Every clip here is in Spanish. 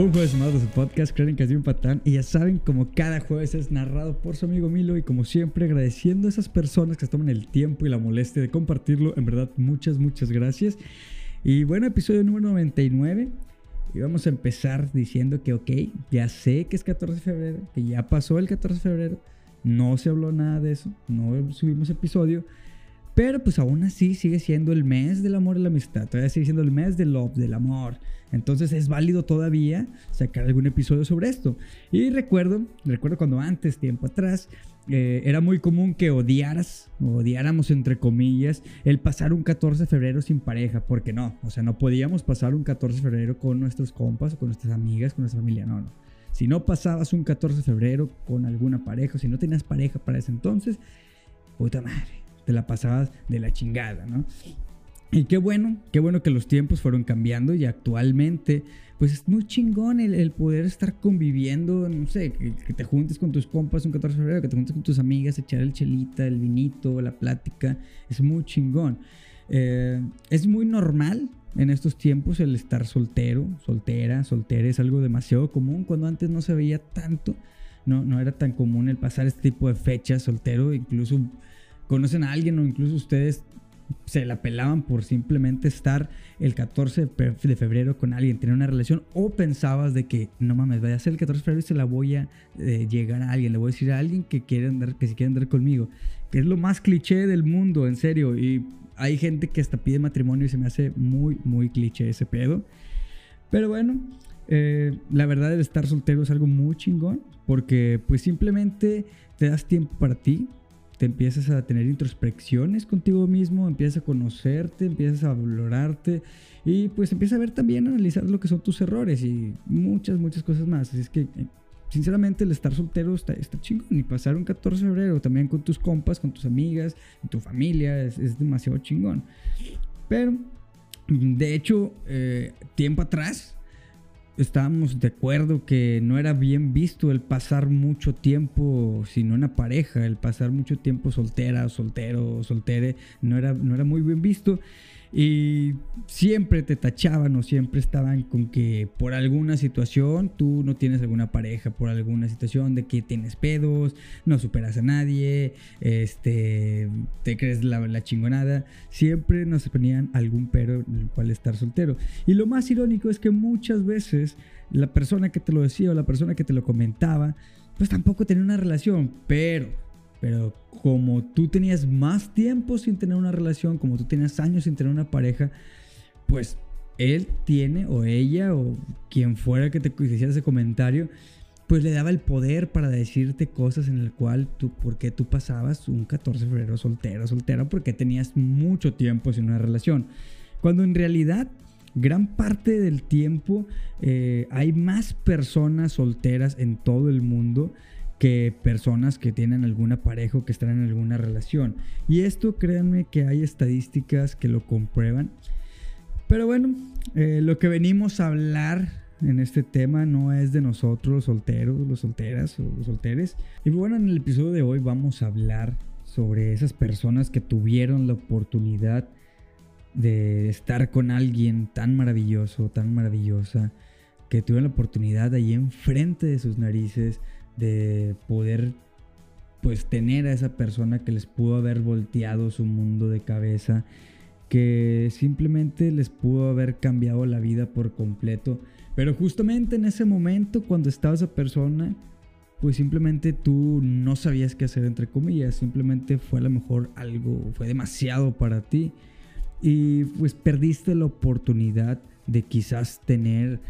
Un jueves más de su podcast, creen que es un patán. Y ya saben, como cada jueves es narrado por su amigo Milo. Y como siempre, agradeciendo a esas personas que se toman el tiempo y la molestia de compartirlo. En verdad, muchas, muchas gracias. Y bueno, episodio número 99. Y vamos a empezar diciendo que, ok, ya sé que es 14 de febrero, que ya pasó el 14 de febrero. No se habló nada de eso, no subimos episodio. Pero pues aún así sigue siendo el mes del amor y la amistad. Todavía sigue siendo el mes del love, del amor. Entonces es válido todavía sacar algún episodio sobre esto. Y recuerdo, recuerdo cuando antes, tiempo atrás, eh, era muy común que odiaras, odiáramos entre comillas, el pasar un 14 de febrero sin pareja. Porque no, o sea, no podíamos pasar un 14 de febrero con nuestros compas, con nuestras amigas, con nuestra familia. No, no. Si no pasabas un 14 de febrero con alguna pareja, si no tenías pareja para ese entonces, puta madre, te la pasabas de la chingada, ¿no? Y qué bueno, qué bueno que los tiempos fueron cambiando y actualmente, pues es muy chingón el, poder estar conviviendo, no sé, que, te juntes con tus compas un 14 de febrero, que te juntes con tus amigas, echar el chelita, el vinito, la plática, es muy chingón. Eh, es muy normal en estos tiempos el estar soltero, soltera, soltera, es algo demasiado común cuando antes no se veía tanto, no, no era tan común el pasar este tipo de fechas soltero, incluso conocen a alguien o incluso ustedes se la pelaban por simplemente estar el 14 de febrero con alguien, tener una relación, o pensabas de que no mames, vaya a ser el 14 de febrero y se la voy a eh, llegar a alguien, le voy a decir a alguien que quiere andar, que si quiere andar conmigo, que es lo más cliché del mundo, en serio, y hay gente que hasta pide matrimonio y se me hace muy, muy cliché ese pedo. Pero bueno, eh, la verdad el estar soltero es algo muy chingón, porque pues simplemente te das tiempo para ti, te empiezas a tener introspecciones contigo mismo, empiezas a conocerte, empiezas a valorarte y pues empiezas a ver también, a analizar lo que son tus errores y muchas, muchas cosas más. Así es que, eh, sinceramente, el estar soltero está, chingón y pasar un 14 de febrero también con tus compas, con tus amigas, tu familia, es, demasiado chingón. Pero, de hecho, eh, tiempo atrás, estábamos de acuerdo que no era bien visto el pasar mucho tiempo sin una pareja, el pasar mucho tiempo soltera, soltero, soltere, no era, no era muy bien visto. Y siempre te tachaban o siempre estaban con que por alguna situación tú no tienes alguna pareja, por alguna situación de que tienes pedos, no superas a nadie, este, te crees la, chingonada. Siempre nos ponían algún pero en el cual estar soltero. Y lo más irónico es que muchas veces la persona que te lo decía o la persona que te lo comentaba, pues tampoco tenía una relación, pero pero como tú tenías más tiempo sin tener una relación, como tú tenías años sin tener una pareja, pues él tiene o ella o quien fuera que te hiciera ese comentario, pues le daba el poder para decirte cosas en el cual tú, ¿por qué tú pasabas un 14 de febrero soltero, soltera? Porque tenías mucho tiempo sin una relación. Cuando en realidad gran parte del tiempo eh, hay más personas solteras en todo el mundo que personas que tienen alguna pareja que están en alguna relación. Y esto créanme que hay estadísticas que lo comprueban. Pero bueno, eh, lo que venimos a hablar en este tema no es de nosotros los solteros, los solteras o los solteres. Y bueno, en el episodio de hoy vamos a hablar sobre esas personas que tuvieron la oportunidad de estar con alguien tan maravilloso, tan maravillosa, que tuvieron la oportunidad ahí enfrente de sus narices de poder pues tener a esa persona que les pudo haber volteado su mundo de cabeza, que simplemente les pudo haber cambiado la vida por completo. Pero justamente en ese momento, cuando estaba esa persona, pues simplemente tú no sabías qué hacer, entre comillas. Simplemente fue a lo mejor algo, fue demasiado para ti. Y pues perdiste la oportunidad de quizás tener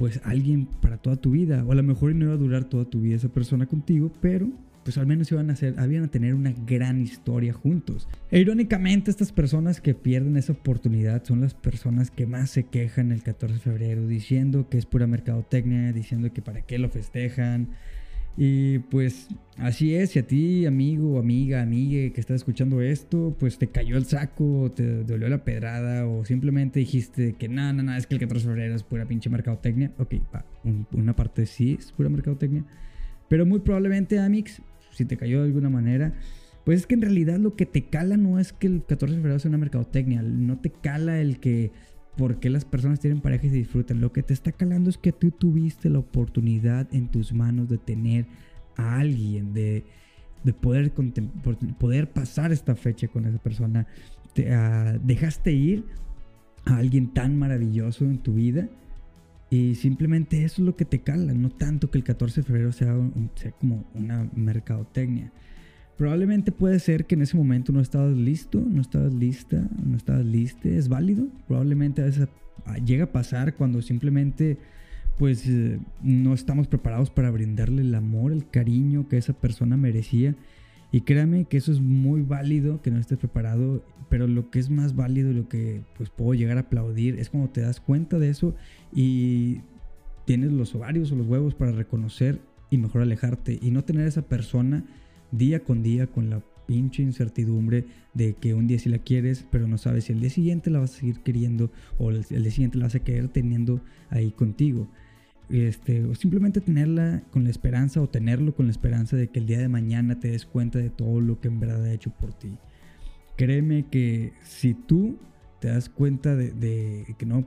pues alguien para toda tu vida. O a lo mejor no iba a durar toda tu vida esa persona contigo, pero pues al menos iban a ser, habían a tener una gran historia juntos. E irónicamente, estas personas que pierden esa oportunidad son las personas que más se quejan el 14 de febrero, diciendo que es pura mercadotecnia, diciendo que para qué lo festejan, y pues así es, si a ti, amigo, amiga, amiga que estás escuchando esto, pues te cayó el saco, te dolió la pedrada, o simplemente dijiste que nada, nada, es que el 14 de febrero es pura pinche mercadotecnia. Ok, va, una parte sí es pura mercadotecnia, pero muy probablemente, Amix, si te cayó de alguna manera, pues es que en realidad lo que te cala no es que el 14 de febrero sea una mercadotecnia, no te cala el que por qué las personas tienen pareja y se disfrutan. Lo que te está calando es que tú tuviste la oportunidad en tus manos de tener a alguien, de, poder, poder pasar esta fecha con esa persona. Te, ah, dejaste ir a alguien tan maravilloso en tu vida. Y simplemente eso es lo que te cala, no tanto que el 14 de febrero sea, sea como una mercadotecnia. Probablemente puede ser que en ese momento no estabas listo, no estabas lista, no estabas lista, es válido. Probablemente a veces ah, llega a pasar cuando simplemente pues eh, no estamos preparados para brindarle el amor, el cariño que esa persona merecía. Y créame que eso es muy válido, que no estés preparado, pero lo que es más válido lo que pues puedo llegar a aplaudir es cuando te das cuenta de eso y tienes los ovarios o los huevos para reconocer y mejor alejarte y no tener esa persona día con día con la pinche incertidumbre de que un día sí la quieres, pero no sabes si el día siguiente la vas a seguir queriendo o el, día siguiente la vas a querer teniendo ahí contigo. Este, o simplemente tenerla con la esperanza o tenerlo con la esperanza de que el día de mañana te des cuenta de todo lo que en verdad ha hecho por ti. Créeme que si tú te das cuenta de, de que no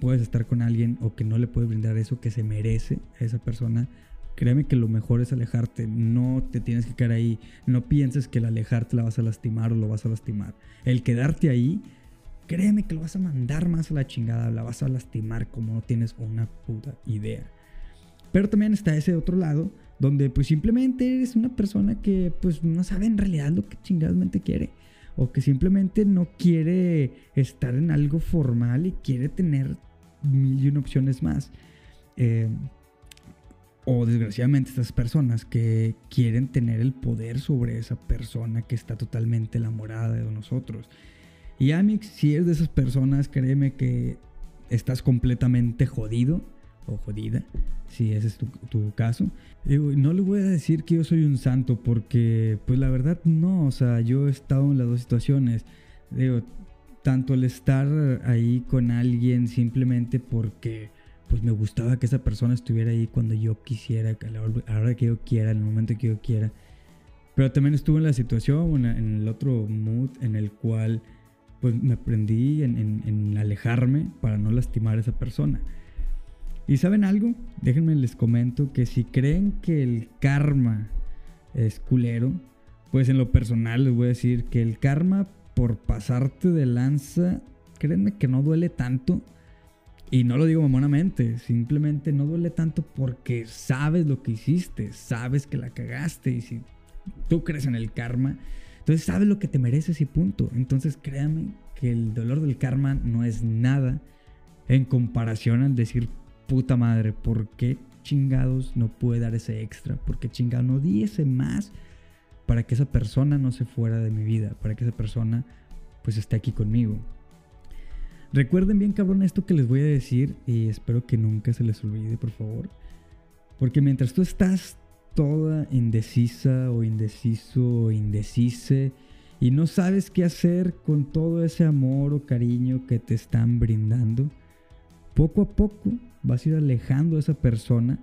puedes estar con alguien o que no le puedes brindar eso que se merece a esa persona, Créeme que lo mejor es alejarte, no te tienes que quedar ahí, no pienses que el alejarte la vas a lastimar o lo vas a lastimar. El quedarte ahí, créeme que lo vas a mandar más a la chingada, la vas a lastimar como no tienes una puta idea. Pero también está ese otro lado, donde pues simplemente eres una persona que pues no sabe en realidad lo que chingadamente quiere. O que simplemente no quiere estar en algo formal y quiere tener mil y una opciones más. Eh, o desgraciadamente estas personas que quieren tener el poder sobre esa persona que está totalmente enamorada de nosotros. Y Amix, si eres de esas personas, créeme que estás completamente jodido o jodida, si ese es tu, caso. no le voy a decir que yo soy un santo porque, pues la verdad no, o sea, yo he estado en las dos situaciones. Digo, tanto el estar ahí con alguien simplemente porque pues me gustaba que esa persona estuviera ahí cuando yo quisiera, a la hora que yo quiera, en el momento que yo quiera. Pero también estuve en la situación, en el otro mood en el cual pues me aprendí en, alejarme para no lastimar a esa persona. ¿Y saben algo? Déjenme les comento que si creen que el karma es culero, pues en lo personal les voy a decir que el karma por pasarte de lanza, créanme que no duele tanto y no lo digo mamonamente, simplemente no duele tanto porque sabes lo que hiciste, sabes que la cagaste y si tú crees en el karma, entonces sabes lo que te mereces y punto. Entonces créame que el dolor del karma no es nada en comparación al decir puta madre, ¿por qué chingados no puede dar ese extra? ¿Por qué chingados no di ese más para que esa persona no se fuera de mi vida? Para que esa persona pues esté aquí conmigo. Recuerden bien, cabrón, esto que les voy a decir y espero que nunca se les olvide, por favor. Porque mientras tú estás toda indecisa o indeciso o indecise y no sabes qué hacer con todo ese amor o cariño que te están brindando, poco a poco vas a ir alejando a esa persona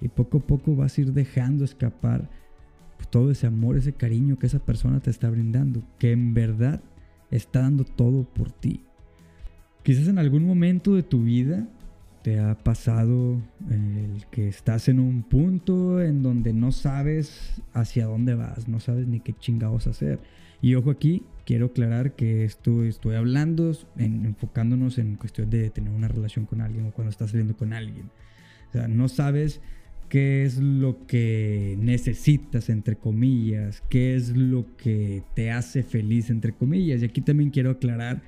y poco a poco vas a ir dejando escapar todo ese amor, ese cariño que esa persona te está brindando, que en verdad está dando todo por ti. Quizás en algún momento de tu vida te ha pasado el que estás en un punto en donde no sabes hacia dónde vas, no sabes ni qué chingados hacer. Y ojo aquí, quiero aclarar que esto estoy hablando en, enfocándonos en cuestión de tener una relación con alguien o cuando estás saliendo con alguien. O sea, no sabes qué es lo que necesitas, entre comillas, qué es lo que te hace feliz, entre comillas. Y aquí también quiero aclarar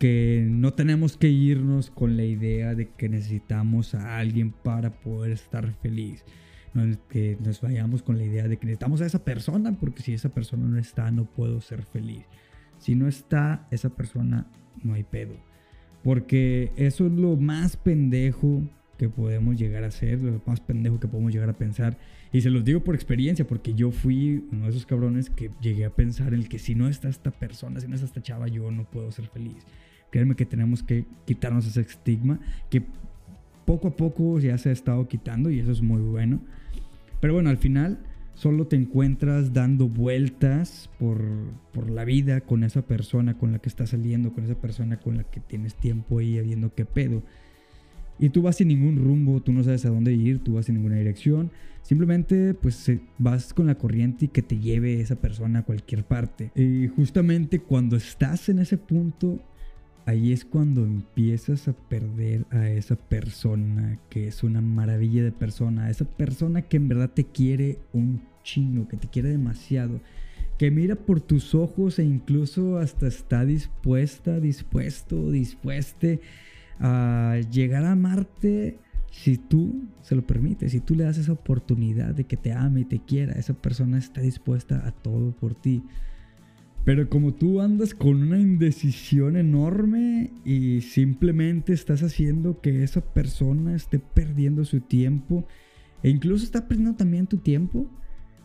que no tenemos que irnos con la idea de que necesitamos a alguien para poder estar feliz. No que nos vayamos con la idea de que necesitamos a esa persona, porque si esa persona no está, no puedo ser feliz. Si no está esa persona, no hay pedo. Porque eso es lo más pendejo que podemos llegar a hacer, lo más pendejo que podemos llegar a pensar. Y se los digo por experiencia, porque yo fui uno de esos cabrones que llegué a pensar en el que si no está esta persona, si no está esta chava, yo no puedo ser feliz. Créeme que tenemos que quitarnos ese estigma que poco a poco ya se ha estado quitando y eso es muy bueno. Pero bueno, al final solo te encuentras dando vueltas por, por, la vida con esa persona con la que estás saliendo, con esa persona con la que tienes tiempo ahí viendo qué pedo. Y tú vas sin ningún rumbo, tú no sabes a dónde ir, tú vas sin ninguna dirección. Simplemente pues vas con la corriente y que te lleve esa persona a cualquier parte. Y justamente cuando estás en ese punto, ahí es cuando empiezas a perder a esa persona que es una maravilla de persona, esa persona que en verdad te quiere un chingo, que te quiere demasiado, que mira por tus ojos e incluso hasta está dispuesta, dispuesto, dispueste a llegar a amarte si tú se lo permites, si tú le das esa oportunidad de que te ame y te quiera, esa persona está dispuesta a todo por ti. Pero como tú andas con una indecisión enorme y simplemente estás haciendo que esa persona esté perdiendo su tiempo e incluso está perdiendo también tu tiempo,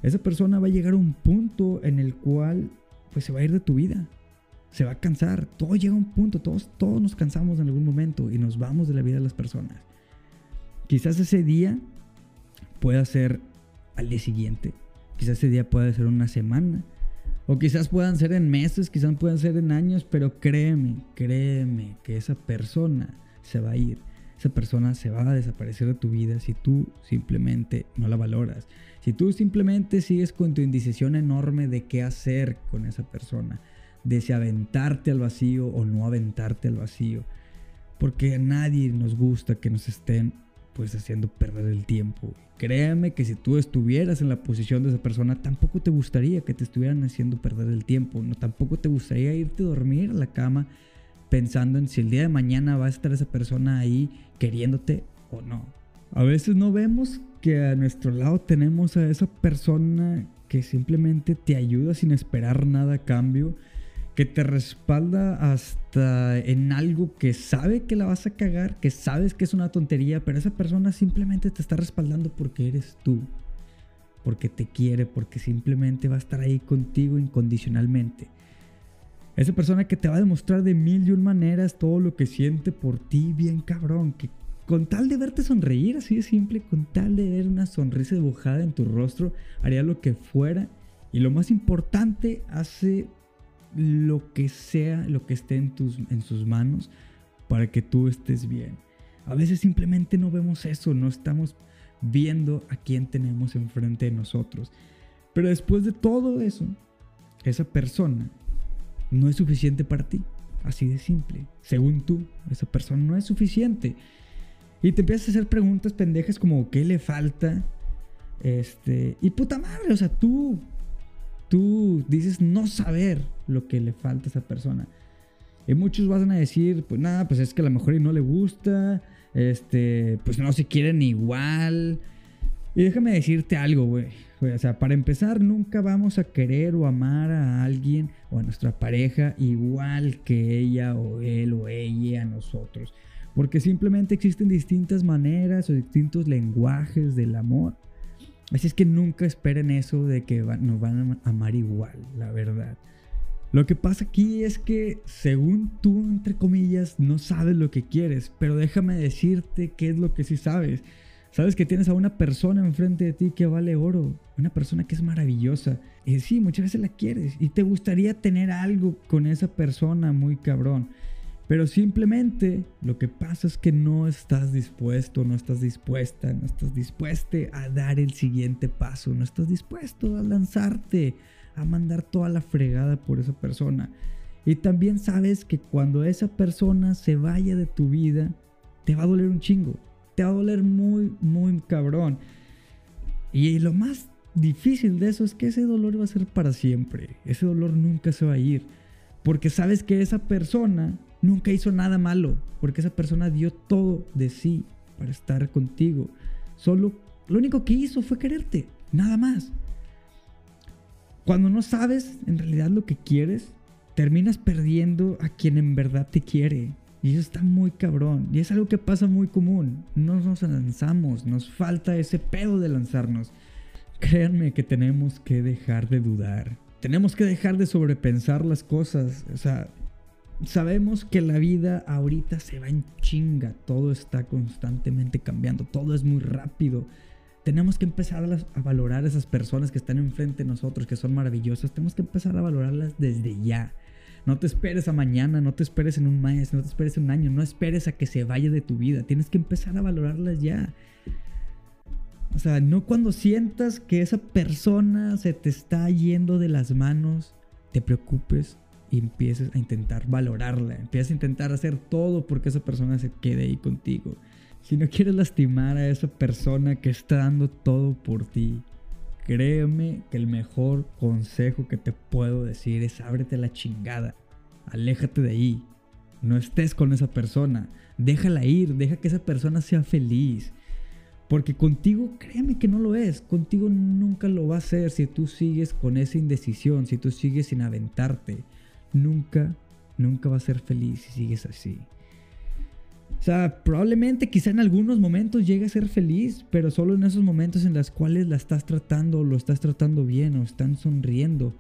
esa persona va a llegar a un punto en el cual pues se va a ir de tu vida. Se va a cansar. Todo llega a un punto. Todos, todos nos cansamos en algún momento y nos vamos de la vida de las personas. Quizás ese día pueda ser al día siguiente. Quizás ese día pueda ser una semana. O quizás puedan ser en meses, quizás puedan ser en años, pero créeme, créeme que esa persona se va a ir. Esa persona se va a desaparecer de tu vida si tú simplemente no la valoras. Si tú simplemente sigues con tu indecisión enorme de qué hacer con esa persona, de si aventarte al vacío o no aventarte al vacío. Porque a nadie nos gusta que nos estén pues haciendo perder el tiempo. Créame que si tú estuvieras en la posición de esa persona, tampoco te gustaría que te estuvieran haciendo perder el tiempo. No, tampoco te gustaría irte a dormir a la cama pensando en si el día de mañana va a estar esa persona ahí queriéndote o no. A veces no vemos que a nuestro lado tenemos a esa persona que simplemente te ayuda sin esperar nada a cambio, que te respalda hasta en algo que sabe que la vas a cagar, que sabes que es una tontería, pero esa persona simplemente te está respaldando porque eres tú, porque te quiere, porque simplemente va a estar ahí contigo incondicionalmente. Esa persona que te va a demostrar de mil y un maneras todo lo que siente por ti, bien cabrón, que con tal de verte sonreír, así de simple, con tal de ver una sonrisa dibujada en tu rostro, haría lo que fuera. Y lo más importante, hace lo que sea, lo que esté en, tus, en sus manos para que tú estés bien. A veces simplemente no vemos eso, no estamos viendo a quién tenemos enfrente de nosotros. Pero después de todo eso, esa persona no es suficiente para ti. Así de simple. Según tú, esa persona no es suficiente. Y te empiezas a hacer preguntas pendejas como ¿qué le falta? Este, y puta madre, o sea, tú tú dices no saber lo que le falta a esa persona. Y muchos van a decir, pues nada, pues es que a lo mejor no le gusta, este, pues no se quieren igual. Y déjame decirte algo, güey. O sea, para empezar, nunca vamos a querer o amar a alguien o a nuestra pareja igual que ella o él o ella a nosotros. Porque simplemente existen distintas maneras o distintos lenguajes del amor. Así es que nunca esperen eso de que nos van a amar igual, la verdad. Lo que pasa aquí es que según tú, entre comillas, no sabes lo que quieres, pero déjame decirte qué es lo que sí sabes. Sabes que tienes a una persona enfrente de ti que vale oro, una persona que es maravillosa. Y sí, muchas veces la quieres y te gustaría tener algo con esa persona muy cabrón. Pero simplemente lo que pasa es que no estás dispuesto, no estás dispuesta, no estás dispuesta a dar el siguiente paso, no estás dispuesto a lanzarte, a mandar toda la fregada por esa persona. Y también sabes que cuando esa persona se vaya de tu vida, te va a doler un chingo, te va a doler muy, muy cabrón. Y lo más difícil de eso es que ese dolor va a ser para siempre, ese dolor nunca se va a ir, porque sabes que esa persona nunca hizo nada malo, porque esa persona dio todo de sí para estar contigo. Solo lo único que hizo fue quererte, nada más. Cuando no sabes en realidad lo que quieres, terminas perdiendo a quien en verdad te quiere. Y eso está muy cabrón. Y es algo que pasa muy común. No nos lanzamos, nos falta ese pedo de lanzarnos. Créanme que tenemos que dejar de dudar. Tenemos que dejar de sobrepensar las cosas. O sea, sabemos que la vida ahorita se va en chinga, todo está constantemente cambiando, todo es muy rápido. Tenemos que empezar a, valorar a esas personas que están enfrente de nosotros, que son maravillosas. Tenemos que empezar a valorarlas desde ya. No te esperes a mañana, no te esperes en un mes, no te esperes en un año, no esperes a que se vaya de tu vida. Tienes que empezar a valorarlas ya. O sea, no cuando sientas que esa persona se te está yendo de las manos, te preocupes y empieces a intentar valorarla. Empiezas a intentar hacer todo porque esa persona se quede ahí contigo. Si no quieres lastimar a esa persona que está dando todo por ti, créeme que el mejor consejo que te puedo decir es ábrete la chingada. Aléjate de ahí. No estés con esa persona. Déjala ir. Deja que esa persona sea feliz. Porque contigo, créeme que no lo es. Contigo nunca lo va a ser si tú sigues con esa indecisión, si tú sigues sin aventarte. Nunca, nunca va a ser feliz si sigues así. O sea, probablemente quizá en algunos momentos llegue a ser feliz, pero solo en esos momentos en los cuales la estás tratando, lo estás tratando bien o están sonriendo.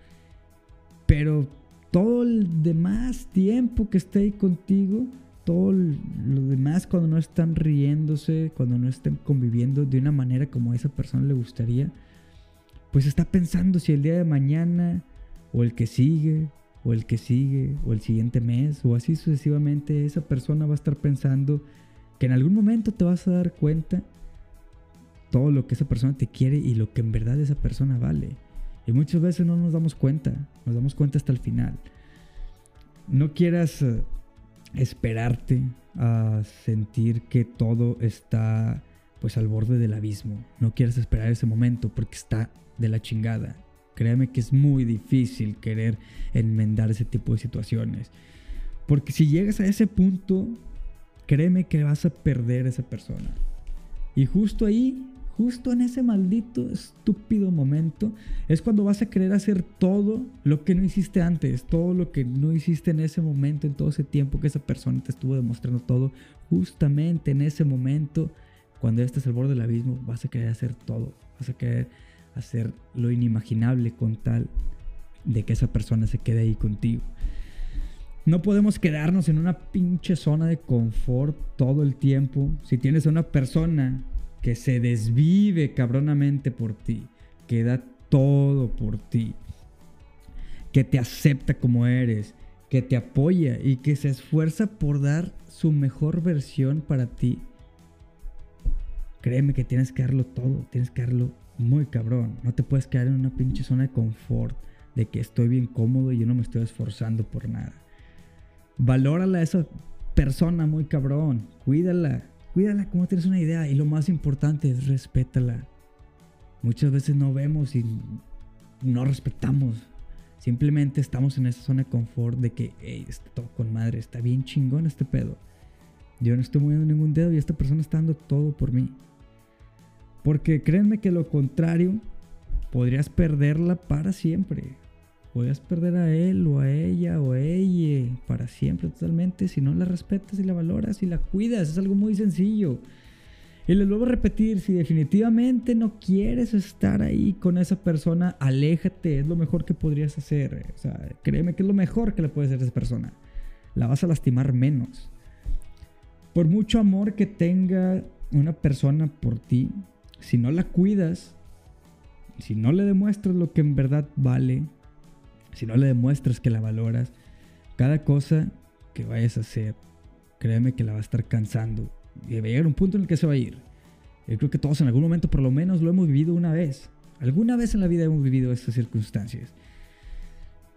Pero todo el demás tiempo que esté ahí contigo, todo lo demás cuando no están riéndose, cuando no estén conviviendo de una manera como a esa persona le gustaría, pues está pensando si el día de mañana o el que sigue o el que sigue, o el siguiente mes, o así sucesivamente, esa persona va a estar pensando que en algún momento te vas a dar cuenta todo lo que esa persona te quiere y lo que en verdad esa persona vale. Y muchas veces no nos damos cuenta, nos damos cuenta hasta el final. No quieras eh, esperarte a sentir que todo está pues al borde del abismo. No quieras esperar ese momento porque está de la chingada. Créeme que es muy difícil querer enmendar ese tipo de situaciones. Porque si llegas a ese punto, créeme que vas a perder a esa persona. Y justo ahí, justo en ese maldito estúpido momento, es cuando vas a querer hacer todo lo que no hiciste antes, todo lo que no hiciste en ese momento, en todo ese tiempo que esa persona te estuvo demostrando todo. Justamente en ese momento, cuando estés al borde del abismo, vas a querer hacer todo. Vas a querer hacer lo inimaginable con tal de que esa persona se quede ahí contigo. No podemos quedarnos en una pinche zona de confort todo el tiempo. Si tienes a una persona que se desvive cabronamente por ti, que da todo por ti, que te acepta como eres, que te apoya y que se esfuerza por dar su mejor versión para ti, créeme que tienes que darlo todo, tienes que darlo muy cabrón. No te puedes quedar en una pinche zona de confort, de que estoy bien cómodo y yo no me estoy esforzando por nada. Valórala a esa persona muy cabrón. Cuídala. Cuídala como tienes una idea. Y lo más importante es respétala. Muchas veces no vemos y no respetamos. Simplemente estamos en esa zona de confort de que, hey, está todo con madre, está bien chingón este pedo. Yo no estoy moviendo ningún dedo y esta persona está dando todo por mí. Porque créanme que lo contrario, podrías perderla para siempre. Podrías perder a él o a ella o a ella para siempre totalmente si no la respetas y la valoras y la cuidas. Es algo muy sencillo. Y les vuelvo a repetir, si definitivamente no quieres estar ahí con esa persona, aléjate, es lo mejor que podrías hacer. O sea, créeme que es lo mejor que le puedes hacer a esa persona. La vas a lastimar menos. Por mucho amor que tenga una persona por ti, si no la cuidas, si no le demuestras lo que en verdad vale, si no le demuestras que la valoras, cada cosa que vayas a hacer, créeme que la va a estar cansando. Y va a llegar un punto en el que se va a ir. Yo creo que todos en algún momento por lo menos lo hemos vivido una vez. Alguna vez en la vida hemos vivido estas circunstancias.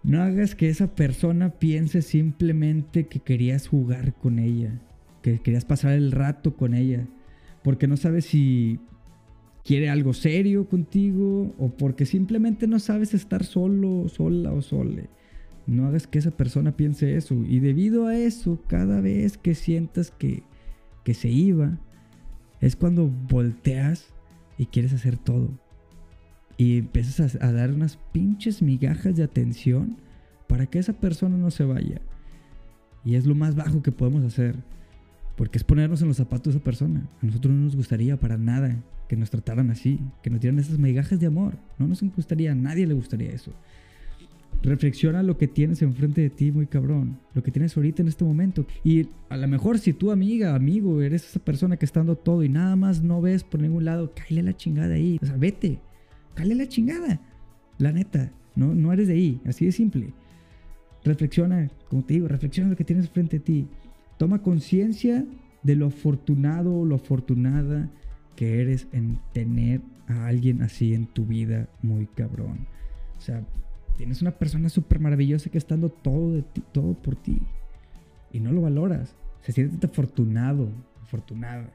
No hagas que esa persona piense simplemente que querías jugar con ella, que querías pasar el rato con ella, porque no sabes si quiere algo serio contigo o porque simplemente no sabes estar solo, sola o sole. No hagas que esa persona piense eso. Y debido a eso, cada vez que sientas que, que se iba, es cuando volteas y quieres hacer todo. Y empiezas a, a dar unas pinches migajas de atención para que esa persona no se vaya. Y es lo más bajo que podemos hacer. Porque es ponernos en los zapatos de esa persona. A nosotros no nos gustaría para nada que nos trataran así, que nos dieran esas migajas de amor. No nos gustaría, a nadie le gustaría eso. Reflexiona lo que tienes enfrente de ti, muy cabrón. Lo que tienes ahorita en este momento. Y a lo mejor si tú, amiga, amigo, eres esa persona que está dando todo y nada más no ves por ningún lado, cállale la chingada ahí. O sea, vete. Cállale la chingada. La neta. No, no eres de ahí. Así de simple. Reflexiona, como te digo, reflexiona lo que tienes frente a ti. Toma conciencia de lo afortunado lo afortunada que eres en tener a alguien así en tu vida, muy cabrón. O sea, tienes una persona súper maravillosa que está dando todo, de ti, todo por ti y no lo valoras. Se siente afortunado, afortunada.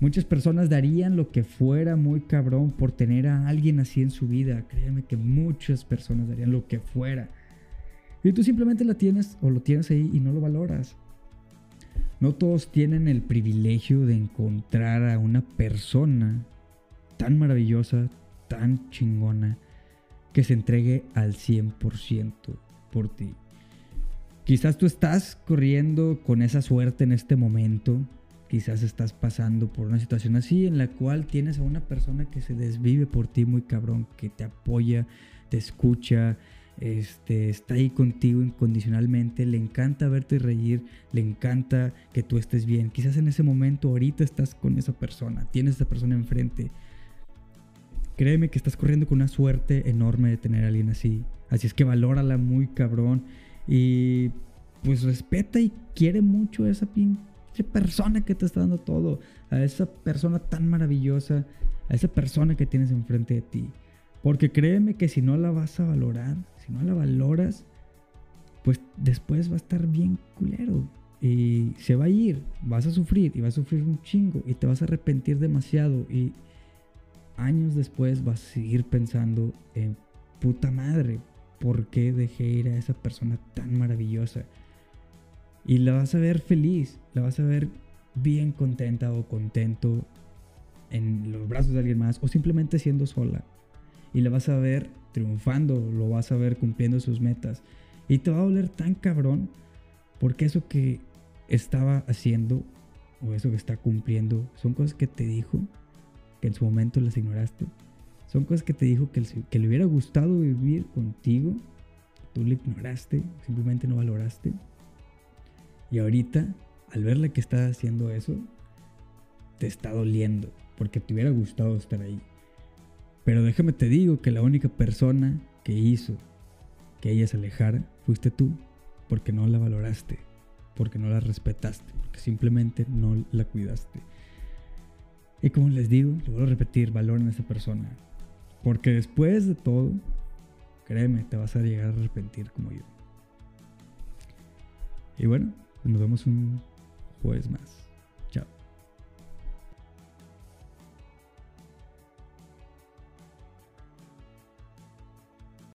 Muchas personas darían lo que fuera muy cabrón por tener a alguien así en su vida. Créeme que muchas personas darían lo que fuera. Y tú simplemente la tienes o lo tienes ahí y no lo valoras. No todos tienen el privilegio de encontrar a una persona tan maravillosa, tan chingona, que se entregue al 100% por ti. Quizás tú estás corriendo con esa suerte en este momento, quizás estás pasando por una situación así en la cual tienes a una persona que se desvive por ti muy cabrón, que te apoya, te escucha, este, está ahí contigo incondicionalmente, le encanta verte reír, le encanta que tú estés bien. Quizás en ese momento, ahorita estás con esa persona, tienes a esa persona enfrente. Créeme que estás corriendo con una suerte enorme de tener a alguien así. Así es que valórala muy cabrón y pues respeta y quiere mucho a esa pinche persona que te está dando todo, a esa persona tan maravillosa, a esa persona que tienes enfrente de ti. Porque créeme que si no la vas a valorar, si no la valoras, pues después va a estar bien culero. Y se va a ir, vas a sufrir y vas a sufrir un chingo y te vas a arrepentir demasiado y años después vas a seguir pensando en puta madre, ¿por qué dejé ir a esa persona tan maravillosa? Y la vas a ver feliz, la vas a ver bien contenta o contento en los brazos de alguien más o simplemente siendo sola y la vas a ver triunfando, lo vas a ver cumpliendo sus metas. Y te va a doler tan cabrón porque eso que estaba haciendo o eso que está cumpliendo son cosas que te dijo que en su momento las ignoraste. Son cosas que te dijo que, que le hubiera gustado vivir contigo. Tú le ignoraste, simplemente no valoraste. Y ahorita, al verle que está haciendo eso, te está doliendo porque te hubiera gustado estar ahí. Pero déjame te digo que la única persona que hizo que ella se alejara fuiste tú, porque no la valoraste, porque no la respetaste, porque simplemente no la cuidaste. Y como les digo, lo vuelvo a repetir, valoren a esa persona, porque después de todo, créeme, te vas a llegar a arrepentir como yo. Y bueno, nos vemos un jueves más.